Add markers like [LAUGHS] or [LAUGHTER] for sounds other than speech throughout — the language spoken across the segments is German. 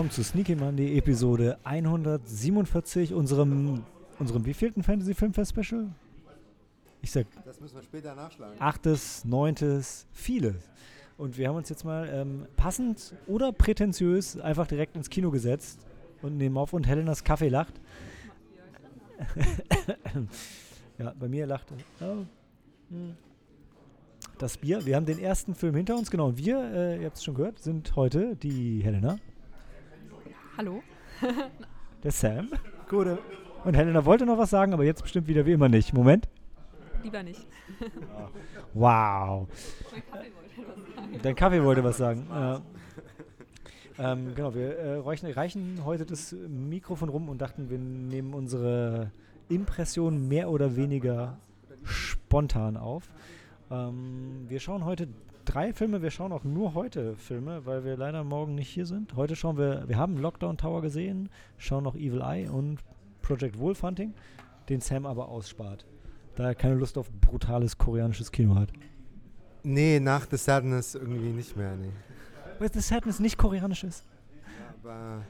Willkommen zu Sneaky Monday Episode 147, unserem, unserem wievielten Fantasy Filmfest Special? Ich sag. Das müssen wir später nachschlagen. Achtes, neuntes, viele. Und wir haben uns jetzt mal ähm, passend oder prätentiös einfach direkt ins Kino gesetzt und nehmen auf und Helenas Kaffee lacht. [LAUGHS] ja, bei mir lacht. Oh. Hm. Das Bier. Wir haben den ersten Film hinter uns. Genau, wir, äh, ihr habt es schon gehört, sind heute die Helena. Hallo. [LAUGHS] Der Sam. Gute. Und Helena wollte noch was sagen, aber jetzt bestimmt wieder wie immer nicht. Moment. Lieber nicht. [LAUGHS] Wow. Mein Kaffee wollte was sagen. Dein Kaffee wollte was sagen. Ja. Ähm, genau, wir äh, reichen, reichen heute das Mikrofon rum und dachten, wir nehmen unsere Impression mehr oder weniger spontan auf. Ähm, wir schauen heute drei Filme, wir schauen auch nur heute Filme, weil wir leider morgen nicht hier sind. Heute schauen wir, wir haben Lockdown Tower gesehen, schauen noch Evil Eye und Project Wolf Hunting, den Sam aber ausspart, da er keine Lust auf brutales koreanisches Kino hat. Nee, nach The Sadness irgendwie nicht mehr, nee. Weil The Sadness nicht koreanisch ist. Aber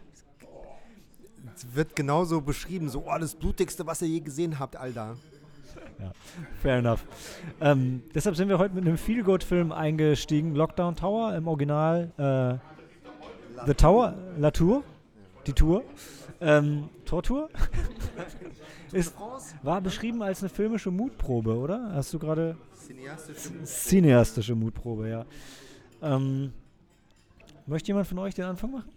es wird genauso beschrieben, so, oh, das blutigste, was ihr je gesehen habt, Alter. Fair enough. Ähm, deshalb sind wir heute mit einem Feel-Good-Film eingestiegen. Lockdown Tower im Original. Äh, The Tower, La Tour, die Tour. Ähm, Tortur? [LAUGHS] Ist, war beschrieben als eine filmische Mutprobe, oder? Hast du gerade Cineastische cineastische Mutprobe, ja. Ähm, möchte jemand von euch den Anfang machen?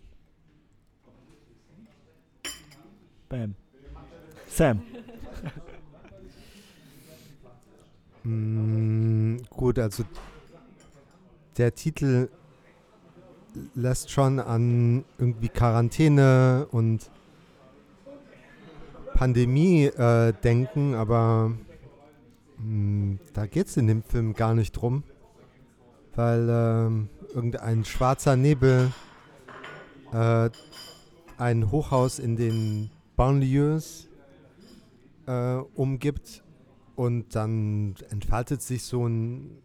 Bam. Sam. Mm, gut, also der Titel lässt schon an irgendwie Quarantäne und Pandemie äh, denken, aber mm, da geht es in dem Film gar nicht drum, weil ähm, irgendein schwarzer Nebel äh, ein Hochhaus in den Banlieues äh, umgibt und dann entfaltet sich so ein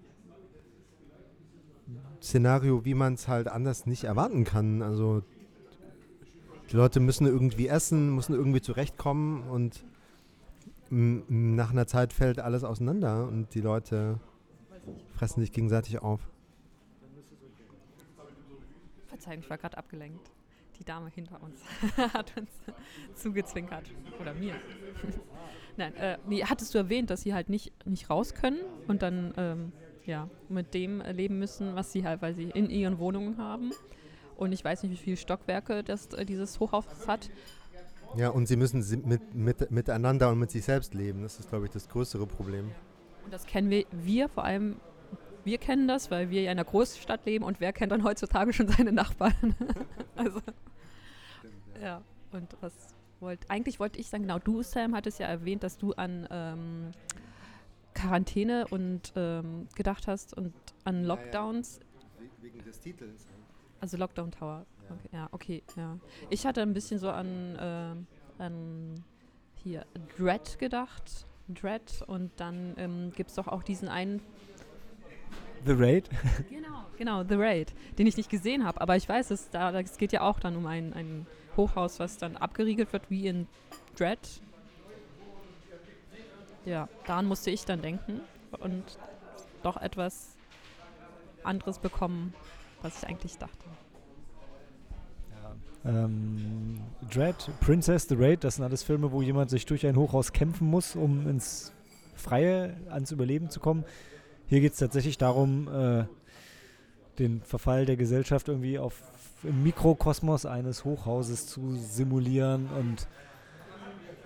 Szenario, wie man es halt anders nicht erwarten kann. Also die Leute müssen irgendwie essen, müssen irgendwie zurechtkommen und nach einer Zeit fällt alles auseinander und die Leute fressen sich gegenseitig auf. Verzeihung, ich war gerade abgelenkt. Die Dame hinter uns [LAUGHS] hat uns zugezwinkert. Oder mir. Nein, äh, nee, hattest du erwähnt, dass sie halt nicht, nicht raus können und dann ähm, ja, mit dem leben müssen, was sie halt, weil sie in ihren Wohnungen haben. Und ich weiß nicht, wie viele Stockwerke das, äh, dieses Hochhaus hat. Ja, und sie müssen si- mit, mit, miteinander und mit sich selbst leben. Das ist, glaube ich, das größere Problem. Und das kennen wir, wir vor allem, wir kennen das, weil wir ja in einer Großstadt leben und wer kennt dann heutzutage schon seine Nachbarn? [LAUGHS] also, ja, und was wollt, eigentlich wollte ich sagen, genau, du, Sam, hattest ja erwähnt, dass du an ähm, Quarantäne und ähm, gedacht hast und an ja. Lockdowns, Wegen des Titels. also Lockdown Tower. Ja. Okay, ja, okay, ja. Ich hatte ein bisschen so an, ähm, an hier Dread gedacht. Dread und dann ähm, gibt es doch auch diesen einen The Raid. Genau, genau, The Raid, den ich nicht gesehen habe. Aber ich weiß, es, da, es geht ja auch dann um ein, ein Hochhaus, was dann abgeriegelt wird, wie in Dread. Ja, daran musste ich dann denken und doch etwas anderes bekommen, was ich eigentlich dachte. Ähm, Dread, Princess, The Raid, das sind alles Filme, wo jemand sich durch ein Hochhaus kämpfen muss, um ins Freie, ans Überleben zu kommen. Hier geht es tatsächlich darum, äh, den Verfall der Gesellschaft irgendwie auf im Mikrokosmos eines Hochhauses zu simulieren und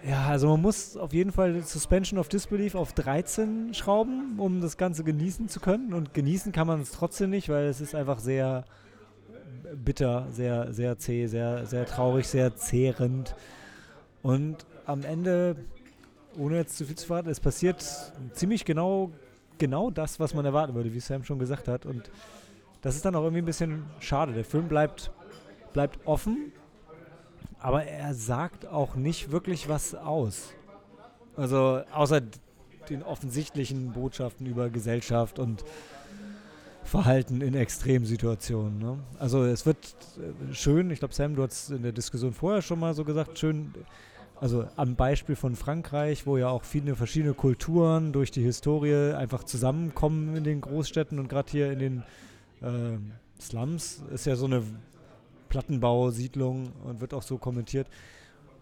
ja, also man muss auf jeden Fall Suspension of Disbelief auf 13 schrauben, um das Ganze genießen zu können. Und genießen kann man es trotzdem nicht, weil es ist einfach sehr bitter, sehr, sehr zäh, sehr, sehr traurig, sehr zehrend. Und am Ende, ohne jetzt zu viel zu verraten, es passiert ziemlich genau, genau das, was man erwarten würde, wie Sam schon gesagt hat. Und das ist dann auch irgendwie ein bisschen schade. Der Film bleibt, bleibt offen, aber er sagt auch nicht wirklich was aus. Also außer den offensichtlichen Botschaften über Gesellschaft und verhalten in Extremsituationen. Ne? Also es wird äh, schön, ich glaube Sam, du hast in der Diskussion vorher schon mal so gesagt, schön, also am Beispiel von Frankreich, wo ja auch viele verschiedene Kulturen durch die Historie einfach zusammenkommen in den Großstädten und gerade hier in den äh, Slums ist ja so eine Plattenbausiedlung und wird auch so kommentiert.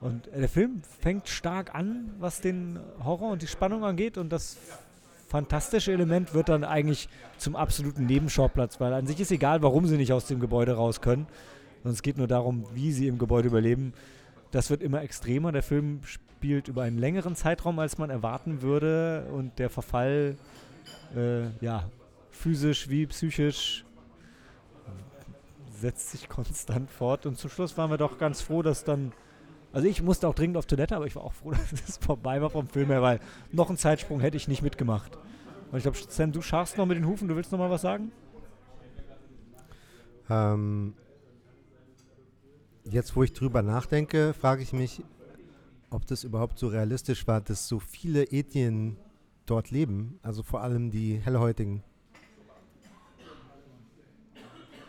Und der Film fängt stark an, was den Horror und die Spannung angeht und das fantastische Element wird dann eigentlich zum absoluten Nebenschauplatz, weil an sich ist egal, warum sie nicht aus dem Gebäude raus können, sondern es geht nur darum, wie sie im Gebäude überleben. Das wird immer extremer. Der Film spielt über einen längeren Zeitraum, als man erwarten würde und der Verfall, äh, ja, physisch wie psychisch setzt sich konstant fort und zum Schluss waren wir doch ganz froh, dass dann also ich musste auch dringend auf Toilette, aber ich war auch froh, [LAUGHS] dass es vorbei war vom Film her, weil noch einen Zeitsprung hätte ich nicht mitgemacht. Und ich glaube, Sam, du scharfst noch mit den Hufen, du willst noch mal was sagen? Ähm, jetzt, wo ich drüber nachdenke, frage ich mich, ob das überhaupt so realistisch war, dass so viele Ethien dort leben, also vor allem die Hellhäutigen.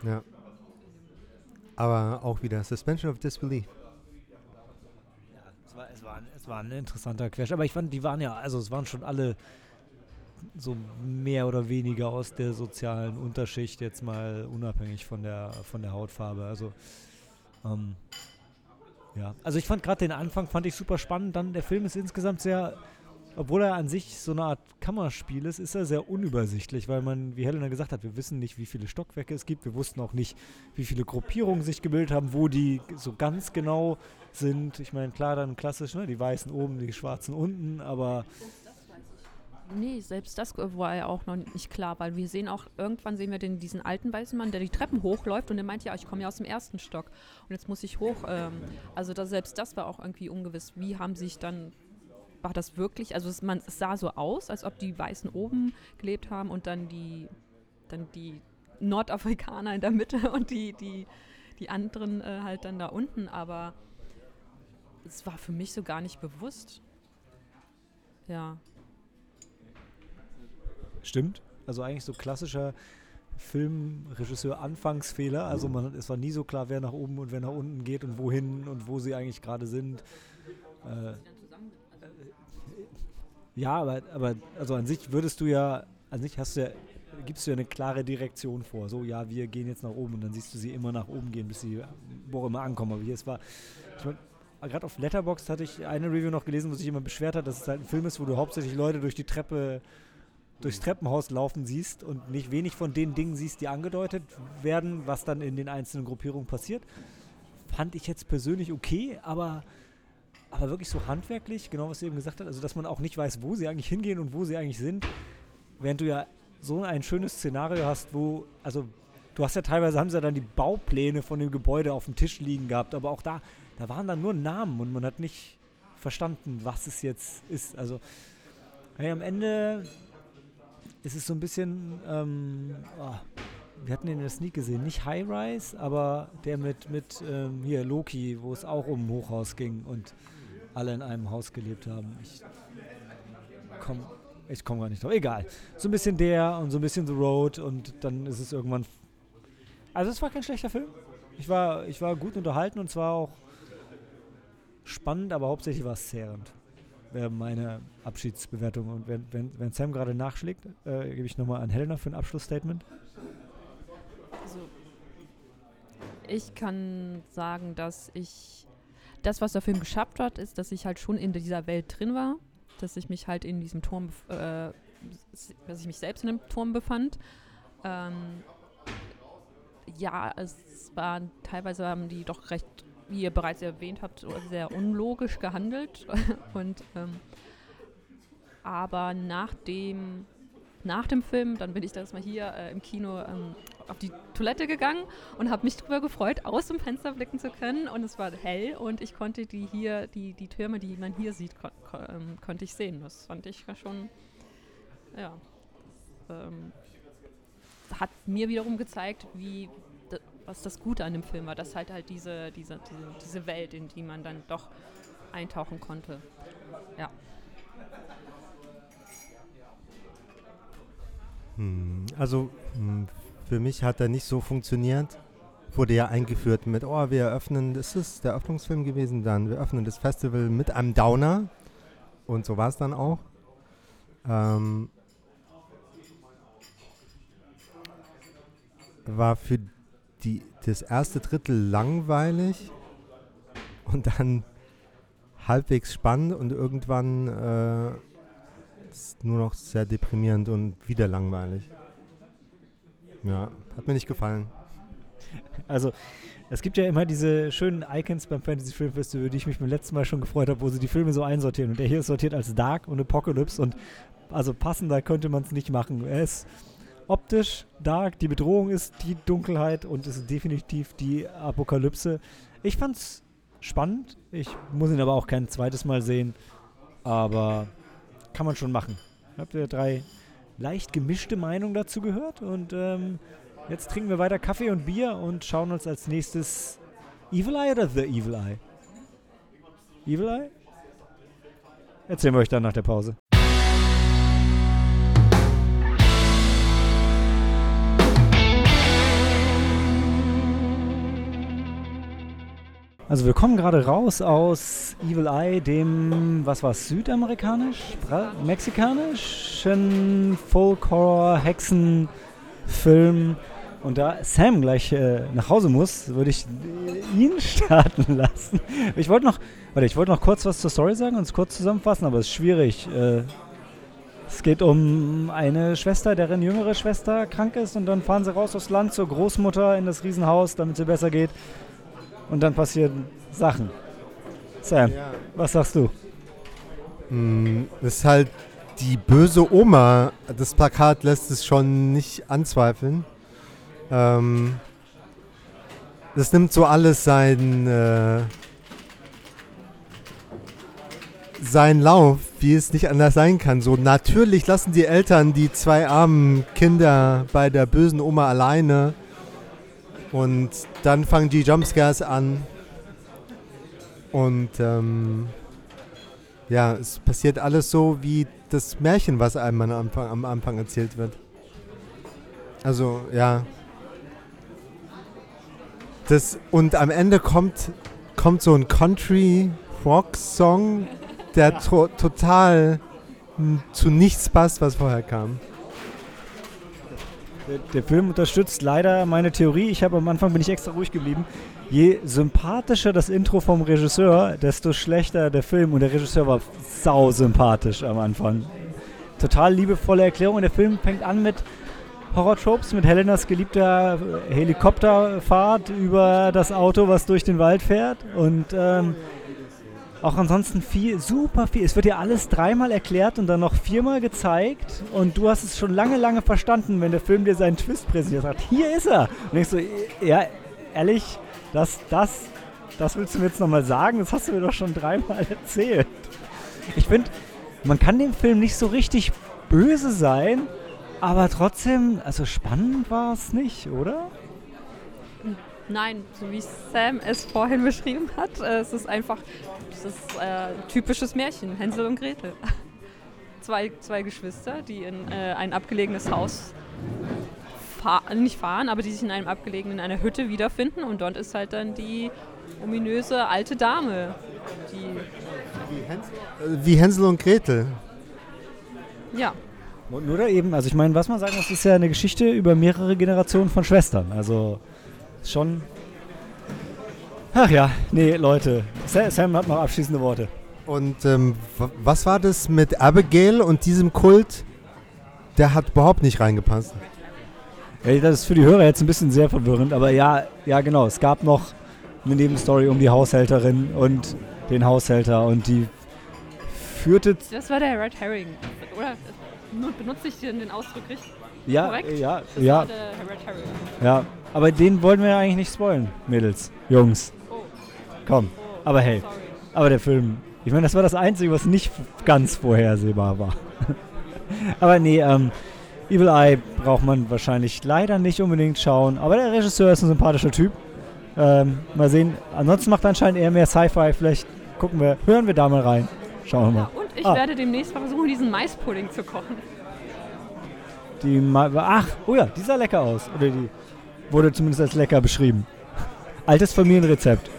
Ja. Aber auch wieder Suspension of Disbelief war, es, war, es war ein interessanter Quersch. Aber ich fand, die waren ja, also es waren schon alle so mehr oder weniger aus der sozialen Unterschicht, jetzt mal unabhängig von der, von der Hautfarbe. Also, ähm, ja. Also ich fand gerade den Anfang, fand ich super spannend. Dann der Film ist insgesamt sehr obwohl er an sich so eine Art Kammerspiel ist, ist er sehr unübersichtlich, weil man, wie Helena gesagt hat, wir wissen nicht, wie viele Stockwerke es gibt. Wir wussten auch nicht, wie viele Gruppierungen sich gebildet haben, wo die so ganz genau sind. Ich meine, klar, dann klassisch, ne, die Weißen oben, die Schwarzen unten, aber. Nee, selbst das war ja auch noch nicht klar, weil wir sehen auch, irgendwann sehen wir den, diesen alten weißen Mann, der die Treppen hochläuft und der meint, ja, ich komme ja aus dem ersten Stock und jetzt muss ich hoch. Ähm, also das, selbst das war auch irgendwie ungewiss. Wie haben sich dann war das wirklich, also es, man, es sah so aus, als ob die Weißen oben gelebt haben und dann die, dann die Nordafrikaner in der Mitte [LAUGHS] und die, die, die anderen äh, halt dann da unten, aber es war für mich so gar nicht bewusst. Ja. Stimmt. Also eigentlich so klassischer Filmregisseur Anfangsfehler. Also man, es war nie so klar, wer nach oben und wer nach unten geht und wohin und wo sie eigentlich gerade sind. Äh, ja, aber, aber also an sich würdest du ja, an sich hast du ja, gibst du ja eine klare Direktion vor. So, ja, wir gehen jetzt nach oben und dann siehst du sie immer nach oben gehen, bis sie wo immer ankommen. Aber hier, es war, ich meine, gerade auf Letterboxd hatte ich eine Review noch gelesen, wo sich jemand beschwert hat, dass es halt ein Film ist, wo du hauptsächlich Leute durch die Treppe, durchs Treppenhaus laufen siehst und nicht wenig von den Dingen siehst, die angedeutet werden, was dann in den einzelnen Gruppierungen passiert. Fand ich jetzt persönlich okay, aber aber wirklich so handwerklich, genau was sie eben gesagt hat, also dass man auch nicht weiß, wo sie eigentlich hingehen und wo sie eigentlich sind, während du ja so ein schönes Szenario hast, wo, also du hast ja teilweise, haben sie ja dann die Baupläne von dem Gebäude auf dem Tisch liegen gehabt, aber auch da, da waren dann nur Namen und man hat nicht verstanden, was es jetzt ist. Also hey, am Ende ist es so ein bisschen, ähm, oh, wir hatten den in der Sneak gesehen, nicht High Rise, aber der mit, mit ähm, hier Loki, wo es auch um Hochhaus ging und alle in einem Haus gelebt haben. Ich komme ich komm gar nicht drauf. Egal. So ein bisschen der und so ein bisschen The Road und dann ist es irgendwann. Also es war kein schlechter Film. Ich war, ich war gut unterhalten und zwar auch spannend, aber hauptsächlich war es zehrend. Wäre meine Abschiedsbewertung. Und wenn, wenn, wenn Sam gerade nachschlägt, äh, gebe ich nochmal an Helena für ein Abschlussstatement. Also ich kann sagen, dass ich das, was der Film geschafft hat, ist, dass ich halt schon in dieser Welt drin war, dass ich mich halt in diesem Turm, äh, dass ich mich selbst in dem Turm befand. Ähm, ja, es waren teilweise haben die doch recht, wie ihr bereits erwähnt habt, sehr unlogisch gehandelt [LAUGHS] und ähm, aber nach dem nach dem Film, dann bin ich das mal hier äh, im Kino ähm, auf die Toilette gegangen und habe mich darüber gefreut, aus dem Fenster blicken zu können. Und es war hell und ich konnte die hier, die, die Türme, die man hier sieht, kon kon ähm, konnte ich sehen. Das fand ich schon, ja, ähm, hat mir wiederum gezeigt, wie was das Gute an dem Film war, dass halt halt diese, diese, diese, diese Welt, in die man dann doch eintauchen konnte. Ja. Hm, also hm, Für mich hat er nicht so funktioniert. Wurde ja eingeführt mit, oh, wir eröffnen, das ist der Öffnungsfilm gewesen dann, wir öffnen das Festival mit einem Downer. Und so war es dann auch. Ähm, war für die, das erste Drittel langweilig und dann halbwegs spannend und irgendwann äh, nur noch sehr deprimierend und wieder langweilig. Ja, hat mir nicht gefallen. Also, es gibt ja immer diese schönen Icons beim Fantasy Film Festival, die ich mich beim letzten Mal schon gefreut habe, wo sie die Filme so einsortieren. Und der hier ist sortiert als Dark und Apocalypse und also passender könnte man es nicht machen. Er ist optisch dark, die Bedrohung ist die Dunkelheit und ist definitiv die Apokalypse. Ich fand's spannend. Ich muss ihn aber auch kein zweites Mal sehen. Aber kann man schon machen. Habt ihr drei leicht gemischte Meinungen dazu gehört? Und ähm, jetzt trinken wir weiter Kaffee und Bier und schauen uns als nächstes Evil Eye oder The Evil Eye? Evil Eye? Erzählen wir euch dann nach der Pause. Also wir kommen gerade raus aus Evil Eye, dem, was war es, südamerikanisch, Bra mexikanischen Folk-Horror-Hexen-Film. Und da Sam gleich äh, nach Hause muss, würde ich ihn [LAUGHS] starten lassen. Ich wollte noch, warte, ich wollte noch kurz was zur Story sagen und es kurz zusammenfassen, aber es ist schwierig. Äh, es geht um eine Schwester, deren jüngere Schwester krank ist und dann fahren sie raus aufs Land zur Großmutter in das Riesenhaus, damit es ihr besser geht und dann passieren Sachen. Sam, ja. was sagst du? Das ist halt die böse Oma. Das Plakat lässt es schon nicht anzweifeln. Ähm, das nimmt so alles seinen, äh, seinen Lauf, wie es nicht anders sein kann. So natürlich lassen die Eltern die zwei armen Kinder bei der bösen Oma alleine und dann fangen die Jumpscares an. Und ähm, ja, es passiert alles so wie das Märchen, was einem am Anfang, am Anfang erzählt wird. Also, ja. Das, und am Ende kommt, kommt so ein Country-Rock-Song, der to total zu nichts passt, was vorher kam. Der, Film unterstützt leider meine Theorie. Ich habe am Anfang bin ich extra ruhig geblieben. Je sympathischer das Intro vom Regisseur, desto schlechter der Film. Und der Regisseur war sau sympathisch am Anfang. Total liebevolle Erklärung. Und der Film fängt an mit Horror-Tropes, mit Helenas geliebter Helikopterfahrt über das Auto, was durch den Wald fährt. Und ähm, auch ansonsten viel, super viel. Es wird dir alles dreimal erklärt und dann noch viermal gezeigt. Und du hast es schon lange, lange verstanden, wenn der Film dir seinen Twist präsentiert. Sagt, hier ist er. Und denkst so, ja, ehrlich, das, das, das willst du mir jetzt nochmal sagen? Das hast du mir doch schon dreimal [LAUGHS] erzählt. Ich finde, man kann dem Film nicht so richtig böse sein, aber trotzdem, also spannend war es nicht, oder? Nein, so wie Sam es vorhin [LAUGHS] beschrieben hat, äh, es ist einfach das ist äh, typisches Märchen, Hänsel und Gretel. [LAUGHS] zwei, zwei Geschwister, die in äh, ein abgelegenes Haus fahr nicht fahren, aber die sich in einem abgelegenen, in einer Hütte wiederfinden und dort ist halt dann die ominöse alte Dame, die wie Hänsel, äh, wie Hänsel und Gretel. Ja. Und oder eben, also ich meine, was man sagen muss, ist ja eine Geschichte über mehrere Generationen von Schwestern. Also schon Ach ja, nee, Leute. Sam hat noch abschließende Worte. Und ähm, was war das mit Abigail und diesem Kult? Der hat überhaupt nicht reingepasst. Ja, das ist für die Hörer jetzt ein bisschen sehr verwirrend, aber ja, ja genau. Es gab noch eine Nebenstory um die Haushälterin und den Haushälter und die führte. Das war der Red Herring, oder? Benutze ich den Ausdruck richtig? Ja, Korrekt? ja, das ja. War der Red Herring. Ja, aber den wollten wir ja eigentlich nicht spoilen, Mädels, Jungs. Komm. Aber hey, aber der Film, ich meine, das war das Einzige, was nicht ganz vorhersehbar war. [LAUGHS] aber nee, ähm, Evil Eye braucht man wahrscheinlich leider nicht unbedingt schauen. Aber der Regisseur ist ein sympathischer Typ. Ähm, mal sehen. Ansonsten macht er anscheinend eher mehr Sci-Fi. Vielleicht gucken wir, hören wir da mal rein. Schauen wir mal. Ja, und ich ah. werde demnächst versuchen, diesen Maispudding zu kochen. Die Ma Ach, oh ja, die sah lecker aus. Oder die wurde zumindest als lecker beschrieben. Altes Familienrezept.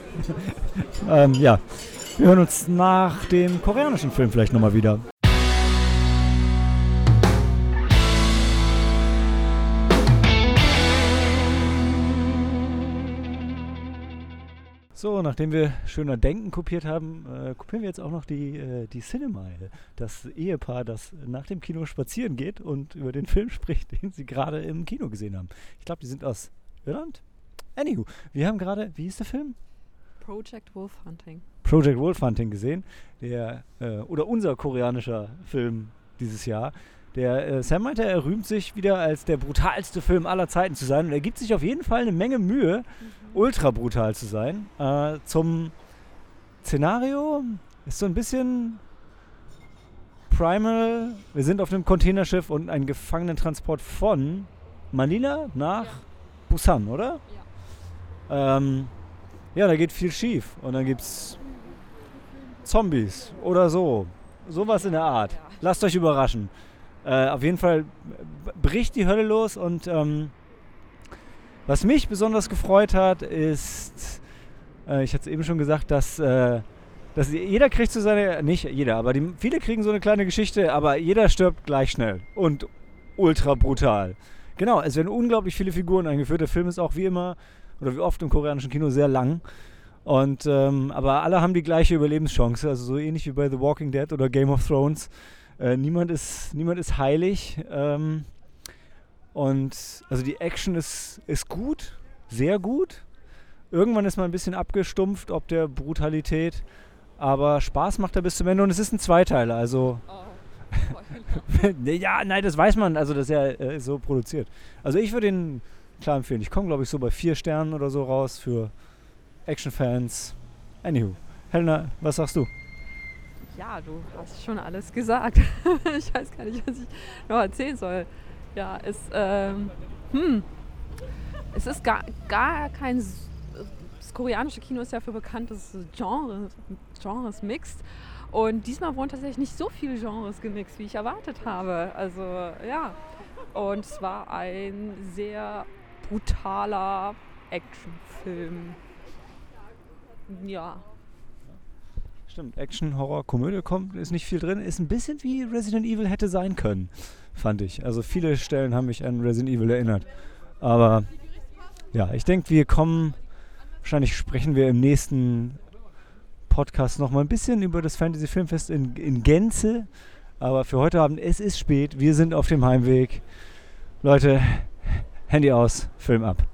[LAUGHS] ähm, ja. Wir hören uns nach dem koreanischen Film vielleicht nochmal wieder. So, nachdem wir schöner Denken kopiert haben, äh, kopieren wir jetzt auch noch die, äh, die Cinemile. Das Ehepaar, das nach dem Kino spazieren geht und über den Film [LAUGHS] spricht, den sie gerade im Kino gesehen haben. Ich glaube, die sind aus Irland. Anywho, wir haben gerade, wie hieß der Film? Project Wolf Hunting. Project Wolf Hunting gesehen. Der, äh, oder unser koreanischer Film dieses Jahr. Der äh, Sam meinte, er rühmt sich wieder als der brutalste Film aller Zeiten zu sein und er gibt sich auf jeden Fall eine Menge Mühe, mhm. ultra brutal zu sein. Äh, zum Szenario ist so ein bisschen Primal. Wir sind auf einem Containerschiff und ein Gefangenentransport von Manila nach ja. Busan, oder? Ja. Ähm, ja, da geht viel schief und dann gibt es Zombies oder so. Sowas in der Art. Lasst euch überraschen. Äh, auf jeden Fall bricht die Hölle los und ähm, was mich besonders gefreut hat, ist, äh, ich hatte es eben schon gesagt, dass, äh, dass jeder kriegt so seine, nicht jeder, aber die, viele kriegen so eine kleine Geschichte, aber jeder stirbt gleich schnell und ultra brutal. Genau, es werden unglaublich viele Figuren eingeführt. Der Film ist auch wie immer oder wie oft im koreanischen Kino sehr lang. Und ähm, aber alle haben die gleiche Überlebenschance, also so ähnlich wie bei The Walking Dead oder Game of Thrones. Äh, niemand, ist, niemand ist heilig. Ähm, und also die Action ist, ist gut, sehr gut. Irgendwann ist man ein bisschen abgestumpft ob der Brutalität, aber Spaß macht er bis zum Ende und es ist ein Zweiteiler, also. Oh. [LAUGHS] [LAUGHS] ja, nein, das weiß man, also das ist ja äh, so produziert. Also ich würde ihn klar empfehlen. Ich komme, glaube ich, so bei vier Sternen oder so raus für Action-Fans. Anywho, Helena, was sagst du? Ja, du hast schon alles gesagt. [LAUGHS] ich weiß gar nicht, was ich noch erzählen soll. Ja, es, ähm, hm, es ist gar, gar kein. Das koreanische Kino ist ja für bekannt, dass es Genre, Genres mixt. Und diesmal wurden tatsächlich nicht so viele Genres gemixt, wie ich erwartet habe. Also, ja. Und es war ein sehr brutaler Actionfilm. Ja, Stimmt, Action, Horror, Komödie kommt, ist nicht viel drin. Ist ein bisschen wie Resident Evil hätte sein können, fand ich. Also viele Stellen haben mich an Resident Evil erinnert. Aber ja, ich denke, wir kommen, wahrscheinlich sprechen wir im nächsten Podcast nochmal ein bisschen über das Fantasy Filmfest in, in Gänze. Aber für heute Abend, es ist spät, wir sind auf dem Heimweg. Leute, Handy aus, Film ab.